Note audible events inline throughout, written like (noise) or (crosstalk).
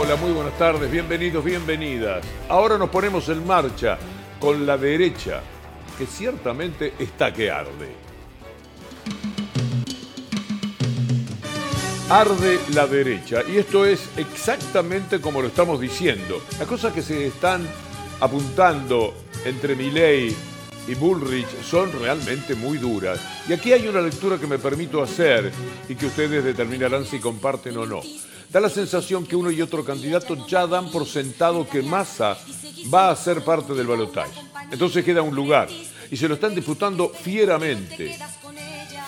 Hola, muy buenas tardes, bienvenidos, bienvenidas. Ahora nos ponemos en marcha con la derecha, que ciertamente está que arde. Arde la derecha, y esto es exactamente como lo estamos diciendo. Las cosas que se están apuntando entre Milley y Bullrich son realmente muy duras. Y aquí hay una lectura que me permito hacer y que ustedes determinarán si comparten o no. Da la sensación que uno y otro candidato ya dan por sentado que Massa va a ser parte del balotaje. Entonces queda un lugar y se lo están disputando fieramente,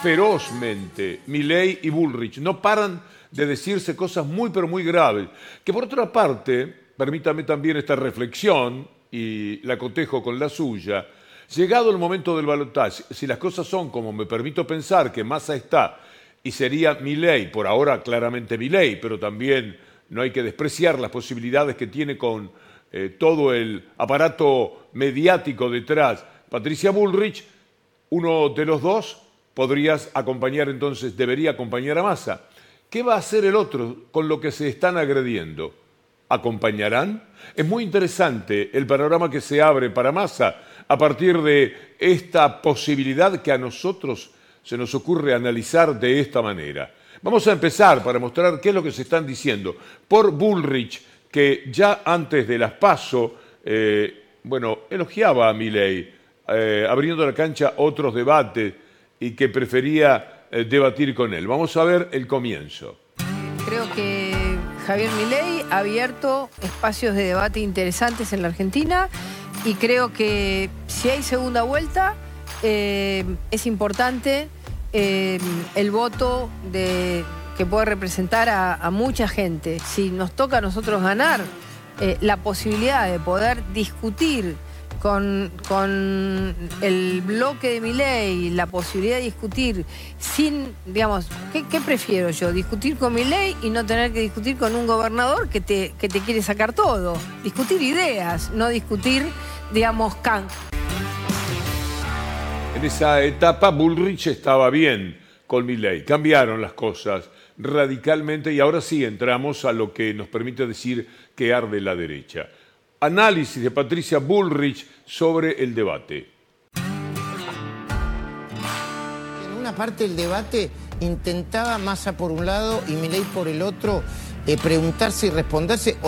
ferozmente, Milley y Bullrich. No paran de decirse cosas muy pero muy graves, que por otra parte, permítame también esta reflexión y la cotejo con la suya, llegado el momento del balotaje, si las cosas son como me permito pensar que Massa está y sería mi ley, por ahora claramente mi ley, pero también no hay que despreciar las posibilidades que tiene con eh, todo el aparato mediático detrás. Patricia Bullrich, uno de los dos, podrías acompañar entonces, debería acompañar a Massa. ¿Qué va a hacer el otro con lo que se están agrediendo? ¿Acompañarán? Es muy interesante el panorama que se abre para Massa a partir de esta posibilidad que a nosotros se nos ocurre analizar de esta manera. Vamos a empezar para mostrar qué es lo que se están diciendo. Por Bullrich, que ya antes de las PASO, eh, bueno, elogiaba a Milley, eh, abriendo la cancha otros debates y que prefería eh, debatir con él. Vamos a ver el comienzo. Creo que Javier Milei ha abierto espacios de debate interesantes en la Argentina y creo que si hay segunda vuelta eh, es importante eh, el voto que puede representar a, mucha gente. Si nos toca a nosotros ganar, eh, la posibilidad de poder discutir con, el bloque de mi ley, la posibilidad de discutir sin, digamos, ¿qué, prefiero yo? ¿Discutir con mi ley y no tener que discutir con un gobernador que te, que te quiere sacar todo? Discutir ideas, no discutir, digamos, can en esa etapa Bullrich estaba bien con Milley. Cambiaron las cosas radicalmente y ahora sí entramos a lo que nos permite decir que arde la derecha. Análisis de Patricia Bullrich sobre el debate. En una parte del debate intentaba Massa por un lado y Milley por el otro eh, preguntarse y responderse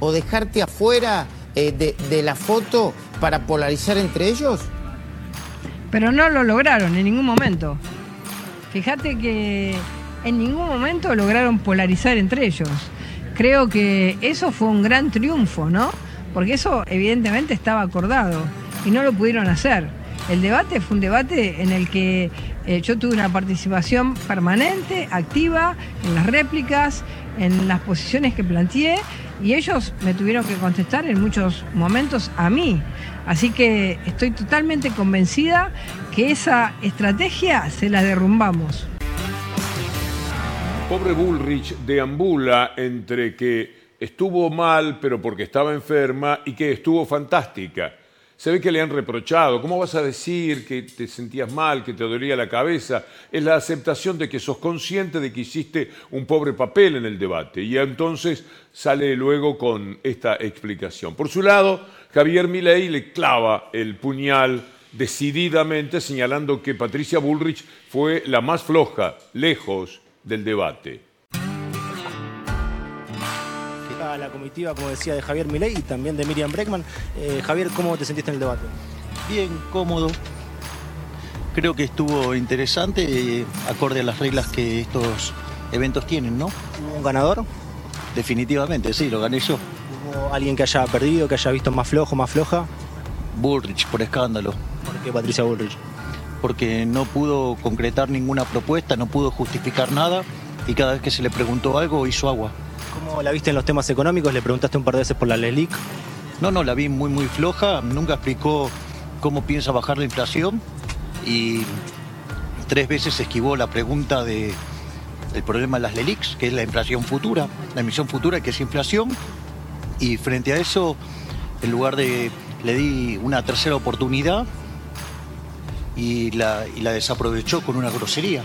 o, dejarte afuera eh, de la foto para polarizar entre ellos. Pero no lo lograron en ningún momento. Fíjate que en ningún momento lograron polarizar entre ellos. Creo que eso fue un gran triunfo, ¿no? Porque eso evidentemente estaba acordado y no lo pudieron hacer. El debate fue un debate en el que eh, yo tuve una participación permanente, activa, en las réplicas, en las posiciones que planteé y ellos me tuvieron que contestar en muchos momentos a mí. Así que estoy totalmente convencida que esa estrategia se la derrumbamos. Pobre Bullrich deambula entre que estuvo mal pero porque estaba enferma y que estuvo fantástica. Se ve que le han reprochado. ¿Cómo vas a decir que te sentías mal, que te dolía la cabeza? Es la aceptación de que sos consciente de que hiciste un pobre papel en el debate. Y entonces sale luego con esta explicación. Por su lado, Javier Milei le clava el puñal decididamente señalando que Patricia Bullrich fue la más floja, lejos del debate la comitiva, como decía, de Javier Milei y también de Miriam Breckman. Eh, Javier, ¿cómo te sentiste en el debate? Bien, cómodo. Creo que estuvo interesante, eh, acorde a las reglas que estos eventos tienen, ¿no? un ganador? Definitivamente, sí, lo gané yo. ¿Hubo alguien que haya perdido, que haya visto más flojo, más floja? Bullrich, por escándalo. ¿Por qué Patricia Bullrich? Porque no pudo concretar ninguna propuesta, no pudo justificar nada y cada vez que se le preguntó algo hizo agua. ¿Cómo la viste en los temas económicos? ¿Le preguntaste un par de veces por la LELIC? No, no, la vi muy, muy floja. Nunca explicó cómo piensa bajar la inflación y tres veces esquivó la pregunta de, del problema de las LELICs, que es la inflación futura, la emisión futura, que es inflación. Y frente a eso, en lugar de. le di una tercera oportunidad y la desaprovechó con una grosería.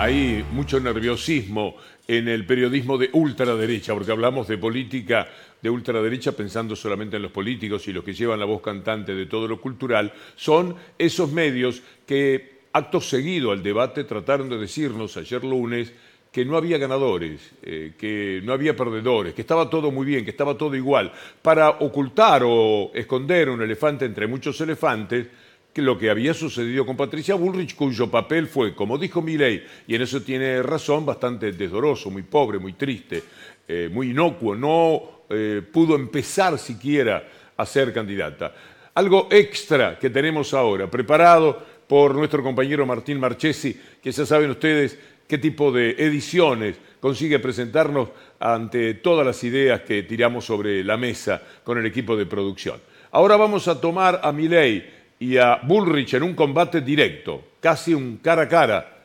Hay mucho nerviosismo en el periodismo de ultraderecha, porque hablamos de política de ultraderecha pensando solamente en los políticos y los que llevan la voz cantante de todo lo cultural, son esos medios que acto seguido al debate trataron de decirnos ayer lunes que no había ganadores, eh, que no había perdedores, que estaba todo muy bien, que estaba todo igual, para ocultar o esconder un elefante entre muchos elefantes, que lo que había sucedido con Patricia Bullrich, cuyo papel fue, como dijo Milley, y en eso tiene razón, bastante desdoroso, muy pobre, muy triste, eh, muy inocuo, no eh, pudo empezar siquiera a ser candidata. Algo extra que tenemos ahora, preparado por nuestro compañero Martín Marchesi, que ya saben ustedes qué tipo de ediciones consigue presentarnos ante todas las ideas que tiramos sobre la mesa con el equipo de producción. Ahora vamos a tomar a Milley y a Bullrich en un combate directo, casi un cara a cara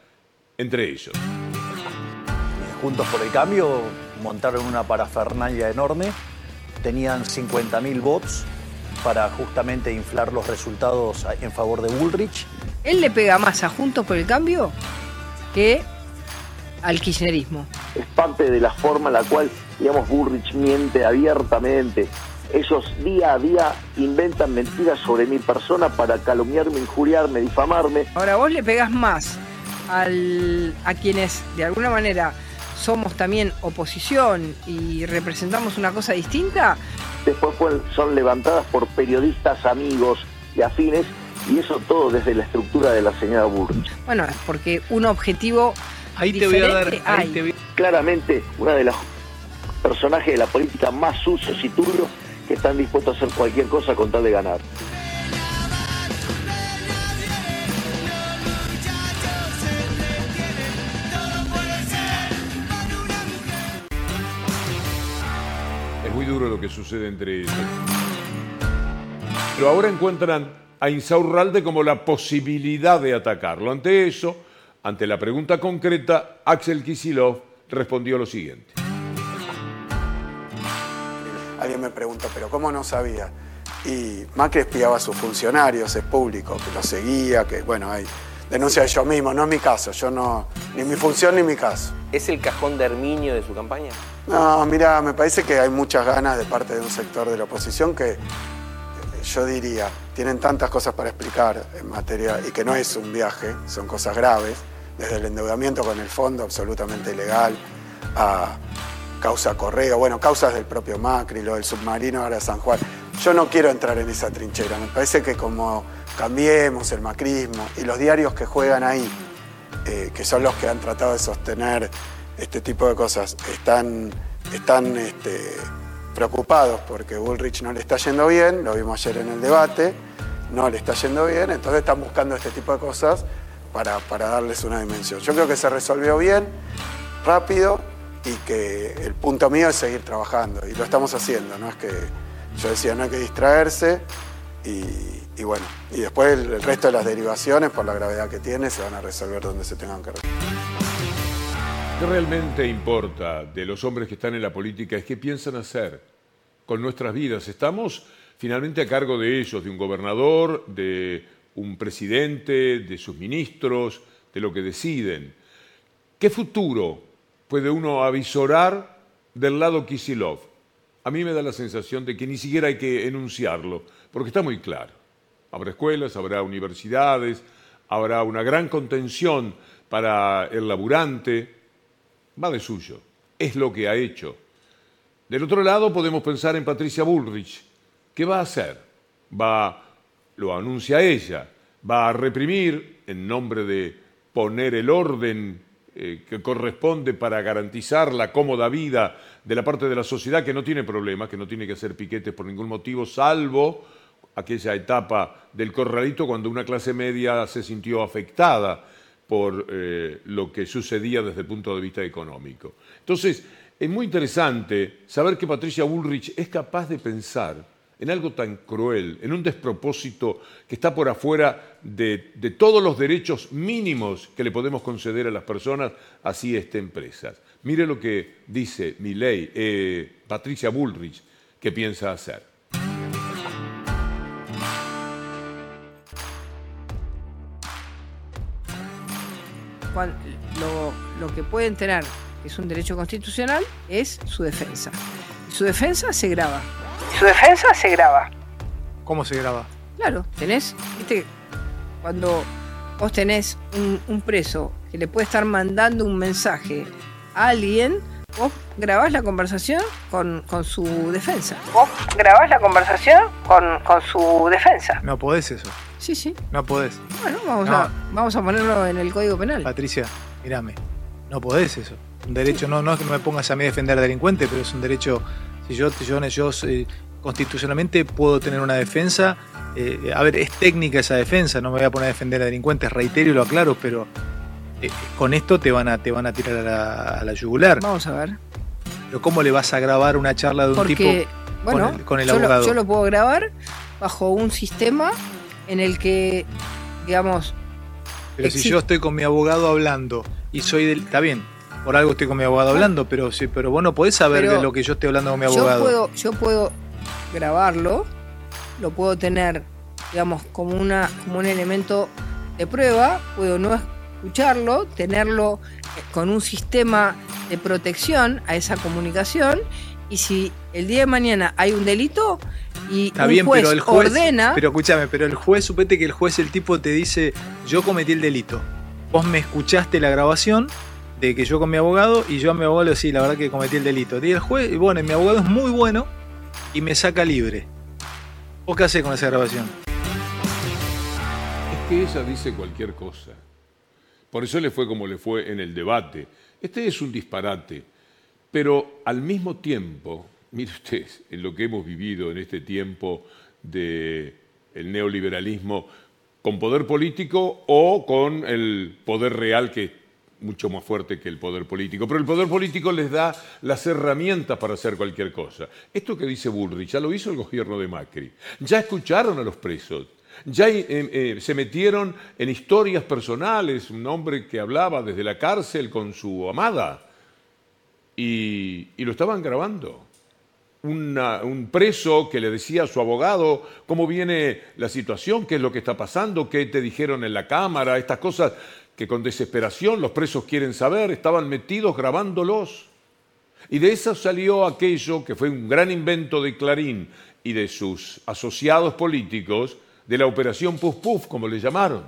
entre ellos. Juntos por el Cambio montaron una parafernalia enorme, tenían 50.000 votos para justamente inflar los resultados en favor de Bullrich. Él le pega más a Juntos por el Cambio que al kirchnerismo. Es parte de la forma en la cual, digamos, Bullrich miente abiertamente, ellos día a día inventan mentiras sobre mi persona para calumniarme, injuriarme, difamarme. Ahora vos le pegás más al, a quienes de alguna manera somos también oposición y representamos una cosa distinta. Después son levantadas por periodistas amigos y afines y eso todo desde la estructura de la señora Burrich. Bueno, porque un objetivo ahí te voy a dar claramente una de las personajes de la política más sucios y turbios que están dispuestos a hacer cualquier cosa con tal de ganar. Es muy duro lo que sucede entre ellos. Pero ahora encuentran a Insaurralde como la posibilidad de atacarlo. Ante eso, ante la pregunta concreta, Axel Kisilov respondió lo siguiente alguien me pregunta, ¿pero cómo no sabía? Y Macri espiaba a sus funcionarios, es público, que lo seguía, que bueno, hay denuncia yo mismo, no es mi caso, yo no, ni mi función ni mi caso. ¿Es el cajón de Herminio de su campaña? No, mira, me parece que hay muchas ganas de parte de un sector de la oposición que yo diría, tienen tantas cosas para explicar en materia, y que no es un viaje, son cosas graves, desde el endeudamiento con el fondo absolutamente ilegal, a causa Correa, bueno, causas del propio Macri, lo del submarino ahora San Juan. Yo no quiero entrar en esa trinchera, me parece que como cambiemos el macrismo y los diarios que juegan ahí, eh, que son los que han tratado de sostener este tipo de cosas, están, están este, preocupados porque Bullrich no le está yendo bien, lo vimos ayer en el debate, no le está yendo bien, entonces están buscando este tipo de cosas para, para darles una dimensión. Yo creo que se resolvió bien, rápido, y que el punto mío es seguir trabajando y lo estamos haciendo, no es que yo decía no hay que distraerse y, bueno, y después el, resto de las derivaciones por la gravedad que tiene se van a resolver donde se tengan que resolver. ¿Qué realmente importa de los hombres que están en la política es qué piensan hacer con nuestras vidas? Estamos finalmente a cargo de ellos, de un gobernador, de un presidente, de sus ministros, de lo que deciden. ¿Qué futuro puede uno avisorar del lado Kisilov. A mí me da la sensación de que ni siquiera hay que enunciarlo, porque está muy claro. Habrá escuelas, habrá universidades, habrá una gran contención para el laburante. Va de suyo, es lo que ha hecho. Del otro lado podemos pensar en Patricia Bullrich. ¿Qué va a hacer? Va, lo anuncia ella, va a reprimir en nombre de poner el orden eh, que corresponde para garantizar la cómoda vida de la parte de la sociedad que no tiene problemas, que no tiene que hacer piquetes por ningún motivo, salvo aquella etapa del corralito cuando una clase media se sintió afectada por eh, lo que sucedía desde el punto de vista económico. Entonces, es muy interesante saber que Patricia Bullrich es capaz de pensar en algo tan cruel, en un despropósito que está por afuera de, todos los derechos mínimos que le podemos conceder a las personas, así estén presas. Mire lo que dice mi ley, eh, Patricia Bullrich, que piensa hacer. lo, lo que pueden tener, que es un derecho constitucional, es su defensa. Su defensa se graba. Su defensa se graba. ¿Cómo se graba? Claro, tenés, viste, cuando vos tenés un, un preso que le puede estar mandando un mensaje a alguien, vos grabás la conversación con, con su defensa. Vos grabás la conversación con, con su defensa. No podés eso. Sí, sí. No podés. Bueno, vamos, No. a, vamos a ponerlo en el Código Penal. Patricia, mírame. No podés eso. Un derecho, no, no es que me pongas a mí a defender delincuentes, pero es un derecho. Si yo, yo, yo eh, constitucionalmente puedo tener una defensa. eh, a ver, es técnica esa defensa, no me voy a poner a defender a delincuentes, reitero y lo aclaro, pero eh, con esto te van a, te van a tirar a la, a la yugular. Vamos a ver. Pero ¿cómo le vas a grabar una charla de un Porque, tipo bueno, con el, con el yo, abogado? Lo, yo lo puedo grabar bajo un sistema en el que, digamos, Pero si yo estoy con mi abogado hablando y soy del. Está bien, por algo estoy con mi abogado hablando, pero sí, pero vos no podés saber Pero de lo que yo estoy hablando con mi yo abogado. puedo, yo puedo grabarlo, lo puedo tener, digamos, como, una, como un elemento de prueba, puedo no escucharlo, tenerlo eh, con un sistema de protección a esa comunicación y si el día de mañana hay un delito y Está un bien, juez, pero el juez. ordena, Pero escúchame, pero el juez, supete que el juez, el tipo te dice, yo cometí el delito. Vos me escuchaste la grabación de que yo con mi abogado y yo a mi abogado le sí, la verdad que cometí el delito. Y el juez, bueno, mi abogado es muy bueno y me saca libre. ¿Vos qué hacés con esa grabación? Es que ella dice cualquier cosa. Por eso le fue como le fue en el debate. Este es un disparate. Pero al mismo tiempo, (laughs) mire usted, en lo que hemos vivido en este tiempo del neoliberalismo con poder político o con el poder real que mucho más fuerte que el poder político. Pero el poder político les da las herramientas para hacer cualquier cosa. Esto que dice Bullrich ya lo hizo el gobierno de Macri. Ya escucharon a los presos. Ya eh, eh, se metieron en historias personales, un hombre que hablaba desde la cárcel con su amada y, lo estaban grabando. Un preso que le decía a su abogado cómo viene la situación, qué es lo que está pasando, qué te dijeron en la cámara, estas cosas que con desesperación los presos quieren saber, estaban metidos grabándolos. Y de eso salió aquello que fue un gran invento de Clarín y de sus asociados políticos, de la operación Puff Puff, como le llamaron.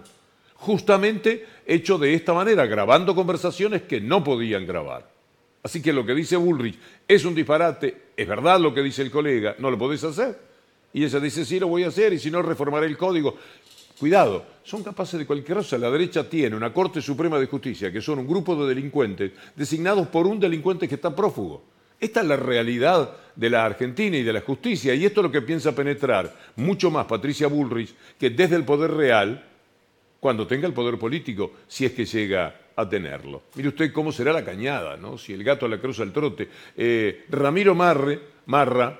Justamente hecho de esta manera, grabando conversaciones que no podían grabar. Así que lo que dice Bullrich es un disparate, es verdad lo que dice el colega, no lo podés hacer. Y ella dice, sí, lo voy a hacer, y si no, reformaré el código. Cuidado, son capaces de cualquier cosa. La derecha tiene una Corte Suprema de Justicia, que son un grupo de delincuentes designados por un delincuente que está prófugo. Esta es la realidad de la Argentina y de la justicia, y esto es lo que piensa penetrar mucho más Patricia Bullrich que desde el poder real cuando tenga el poder político, si es que llega a tenerlo. Mire usted cómo será la cañada, ¿no? Si el gato la cruza el trote. Eh, Ramiro Marre, Marra,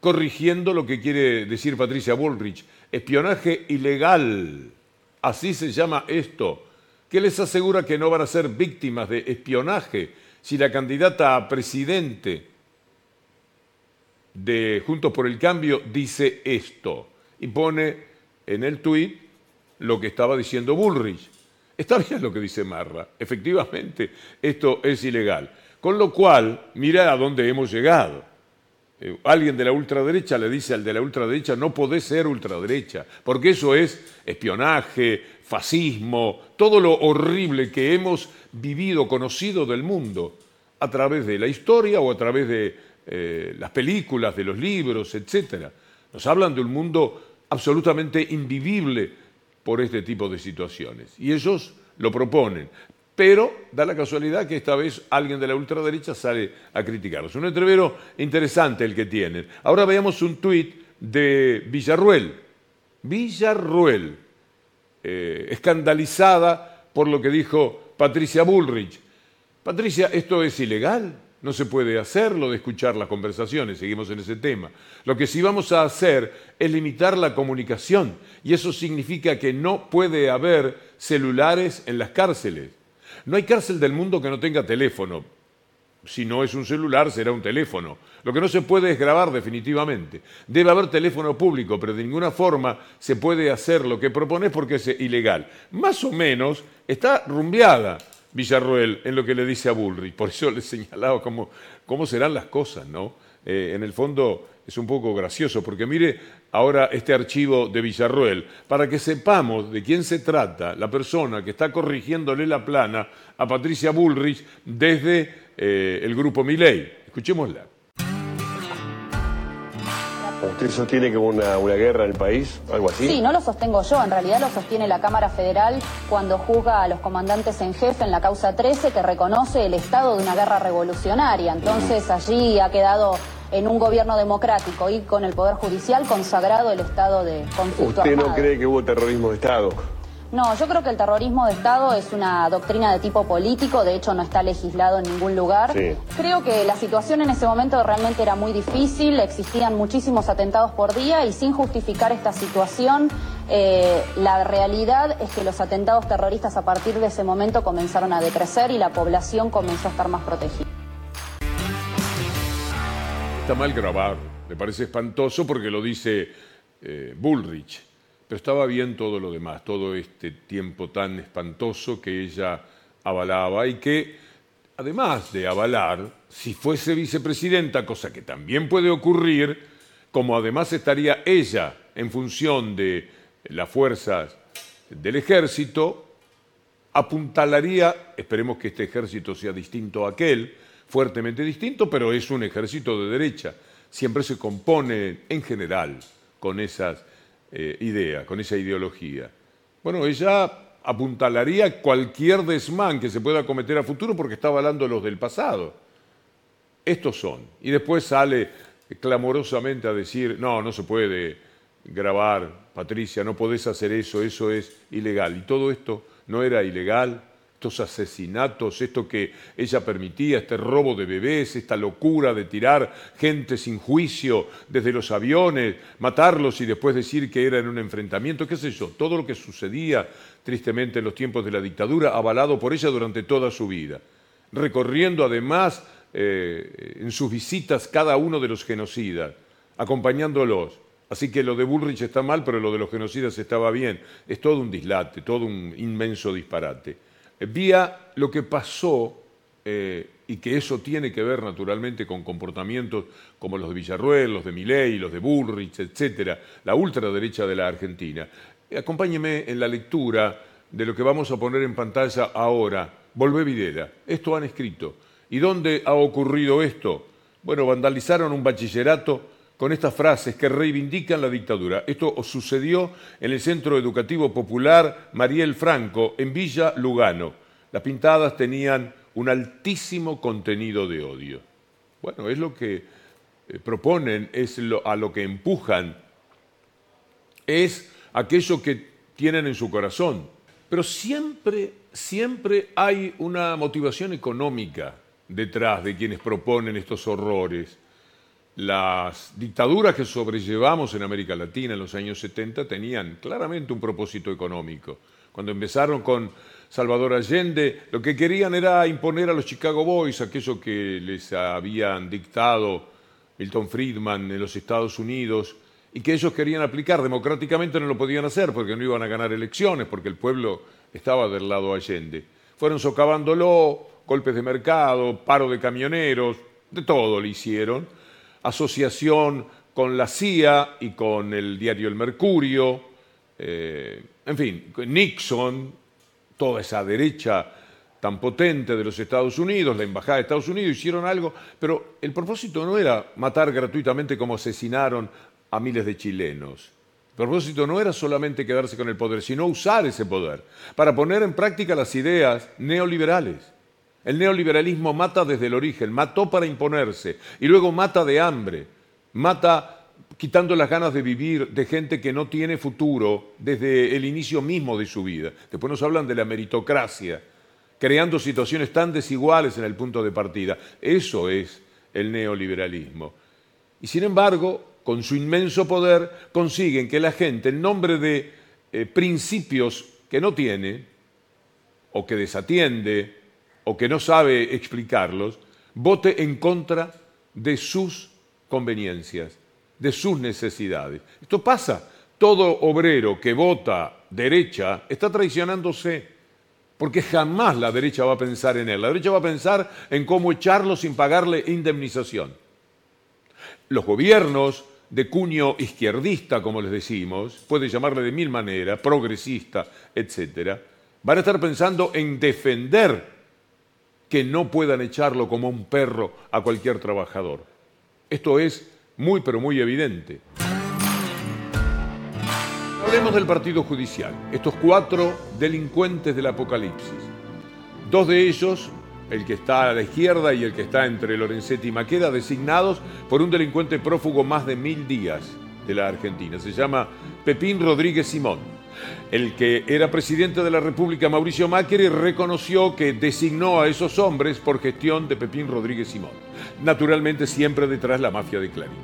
corrigiendo lo que quiere decir Patricia Bullrich, espionaje ilegal, así se llama esto. ¿Qué les asegura que no van a ser víctimas de espionaje si la candidata a presidente de Juntos por el Cambio dice esto y pone en el tuit lo que estaba diciendo Bullrich. Está bien lo que dice Marra, efectivamente, esto es ilegal. Con lo cual, mira a dónde hemos llegado. Eh, alguien de la ultraderecha le dice al de la ultraderecha, no podés ser ultraderecha, porque eso es espionaje, fascismo, todo lo horrible que hemos vivido, conocido del mundo, a través de la historia o a través de eh, las películas, de los libros, etc. Nos hablan de un mundo absolutamente invivible por este tipo de situaciones. Y ellos lo proponen. Pero da la casualidad que esta vez alguien de la ultraderecha sale a criticarlos. Un entrevero interesante el que tienen. Ahora veamos un tuit de Villarruel. Villarruel, eh, escandalizada por lo que dijo Patricia Bullrich. Patricia, esto es ilegal. No se puede hacer lo de escuchar las conversaciones, seguimos en ese tema. Lo que sí vamos a hacer es limitar la comunicación y eso significa que no puede haber celulares en las cárceles. No hay cárcel del mundo que no tenga teléfono. Si no es un celular, será un teléfono. Lo que no se puede es grabar definitivamente. Debe haber teléfono público, pero de ninguna forma se puede hacer lo que propones porque es ilegal. Más o menos está rumbeada Villarroel en lo que le dice a Bullrich. Por eso le señalaba cómo, cómo serán las cosas, ¿no? Eh, en el fondo es un poco gracioso, porque mire ahora este archivo de Villarroel, para que sepamos de quién se trata la persona que está corrigiéndole la plana a Patricia Bullrich desde eh, el grupo Milei. Escuchémosla. ¿Usted sostiene que hubo una, una guerra en el país? ¿Algo así? Sí, no lo sostengo yo, en realidad lo sostiene la Cámara Federal cuando juzga a los comandantes en jefe en la causa 13 que reconoce el estado de una guerra revolucionaria. Entonces allí ha quedado en un gobierno democrático y con el Poder Judicial consagrado el estado de conflicto ¿Usted no cree que hubo terrorismo de Estado? No, yo creo que el terrorismo de Estado es una doctrina de tipo político, de hecho no está legislado en ningún lugar. Sí. Creo que la situación en ese momento realmente era muy difícil, existían muchísimos atentados por día y sin justificar esta situación, eh, la realidad es que los atentados terroristas a partir de ese momento comenzaron a decrecer y la población comenzó a estar más protegida. Está mal grabar, me parece espantoso porque lo dice eh, Bullrich, pero estaba bien todo lo demás, todo este tiempo tan espantoso que ella avalaba y que, además de avalar, si fuese vicepresidenta, cosa que también puede ocurrir, como además estaría ella en función de las fuerzas del ejército, apuntalaría, esperemos que este ejército sea distinto a aquel, fuertemente distinto, pero es un ejército de derecha. Siempre se compone en general con esas eh, ideas, con esa ideología. Bueno, ella apuntalaría cualquier desmán que se pueda cometer a futuro porque está avalando los del pasado. Estos son. Y después sale clamorosamente a decir, no, no se puede grabar, Patricia, no podés hacer eso, eso es ilegal. Y todo esto no era ilegal, estos asesinatos, esto que ella permitía, este robo de bebés, esta locura de tirar gente sin juicio desde los aviones, matarlos y después decir que era en un enfrentamiento, qué sé yo, todo lo que sucedía tristemente en los tiempos de la dictadura, avalado por ella durante toda su vida, recorriendo además eh, en sus visitas cada uno de los genocidas, acompañándolos. Así que lo de Bullrich está mal, pero lo de los genocidas estaba bien. Es todo un dislate, todo un inmenso disparate. Vía lo que pasó eh, y que eso tiene que ver naturalmente con comportamientos como los de Villarruel, los de Milei, los de Bullrich, etcétera, la ultraderecha de la Argentina. Eh, Acompáñeme en la lectura de lo que vamos a poner en pantalla ahora. Volvé Videla. Esto han escrito. ¿Y dónde ha ocurrido esto? Bueno, vandalizaron un bachillerato con estas frases que reivindican la dictadura. Esto sucedió en el Centro Educativo Popular Mariel Franco, en Villa Lugano. Las pintadas tenían un altísimo contenido de odio. Bueno, es lo que eh, proponen, es lo- a lo que empujan, es aquello que tienen en su corazón. Pero siempre, siempre hay una motivación económica detrás de quienes proponen estos horrores. Las dictaduras que sobrellevamos en América Latina en los años 70 tenían claramente un propósito económico. Cuando empezaron con Salvador Allende, lo que querían era imponer a los Chicago Boys aquello que les habían dictado Milton Friedman en los Estados Unidos y que ellos querían aplicar democráticamente no lo podían hacer porque no iban a ganar elecciones, porque el pueblo estaba del lado Allende. Fueron socavándolo, golpes de mercado, paro de camioneros, de todo le hicieron asociación con la CIA y con el diario El Mercurio, eh, en fin, Nixon, toda esa derecha tan potente de los Estados Unidos, la Embajada de Estados Unidos, hicieron algo, pero el propósito no era matar gratuitamente como asesinaron a miles de chilenos. El propósito no era solamente quedarse con el poder, sino usar ese poder para poner en práctica las ideas neoliberales. El neoliberalismo mata desde el origen, mató para imponerse y luego mata de hambre, mata quitando las ganas de vivir de gente que no tiene futuro desde el inicio mismo de su vida. Después nos hablan de la meritocracia, creando situaciones tan desiguales en el punto de partida. Eso es el neoliberalismo. Y sin embargo, con su inmenso poder, consiguen que la gente, en nombre de eh, principios que no tiene, o que desatiende, o que no sabe explicarlos, vote en contra de sus conveniencias, de sus necesidades. Esto pasa. Todo obrero que vota derecha está traicionándose. porque jamás la derecha va a pensar en él. La derecha va a pensar en cómo echarlo sin pagarle indemnización. Los gobiernos de cuño izquierdista, como les decimos, puede llamarle de mil maneras, progresista, etcétera, van a estar pensando en defender que no puedan echarlo como un perro a cualquier trabajador. Esto es muy, pero muy evidente. Hablemos del Partido Judicial, estos cuatro delincuentes del Apocalipsis. Dos de ellos, el que está a la izquierda y el que está entre Lorenzetti y Maqueda, designados por un delincuente prófugo más de mil días de la Argentina. Se llama Pepín Rodríguez Simón. El que era presidente de la República, Mauricio Macri, reconoció que designó a esos hombres por gestión de Pepín Rodríguez Simón. Naturalmente siempre detrás la mafia de Clarín,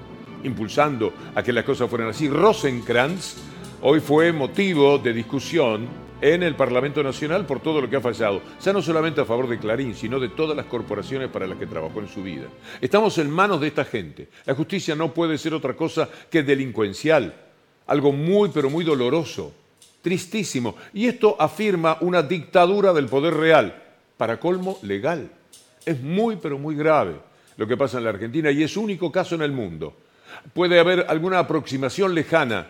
impulsando a que las cosas fueran así. Rosenkrantz hoy fue motivo de discusión en el Parlamento Nacional por todo lo que ha fallado, ya no solamente a favor de Clarín, sino de todas las corporaciones para las que trabajó en su vida. Estamos en manos de esta gente. La justicia no puede ser otra cosa que delincuencial, algo muy pero muy doloroso, tristísimo. Y esto afirma una dictadura del poder real, para colmo legal. Es muy pero muy grave lo que pasa en la Argentina y es único caso en el mundo. Puede haber alguna aproximación lejana.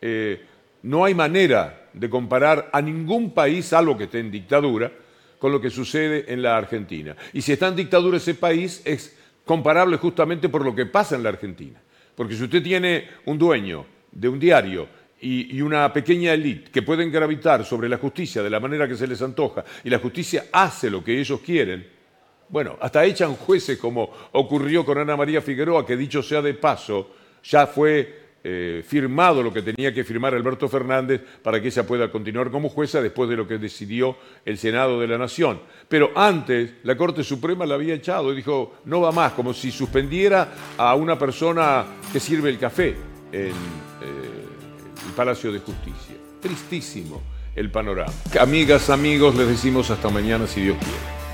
Eh, no hay manera de comparar a ningún país, salvo que esté en dictadura, con lo que sucede en la Argentina. Y si está en dictadura ese país, es comparable justamente por lo que pasa en la Argentina. Porque si usted tiene un dueño de un diario y, una pequeña élite que pueden gravitar sobre la justicia de la manera que se les antoja, y la justicia hace lo que ellos quieren, bueno, hasta echan jueces como ocurrió con Ana María Figueroa, que dicho sea de paso, ya fue eh, firmado lo que tenía que firmar Alberto Fernández para que ella pueda continuar como jueza después de lo que decidió el Senado de la Nación. Pero antes la Corte Suprema la había echado y dijo, no va más, como si suspendiera a una persona que sirve el café en Palacio de Justicia. Tristísimo el panorama. Amigas, amigos, les decimos hasta mañana si Dios quiere.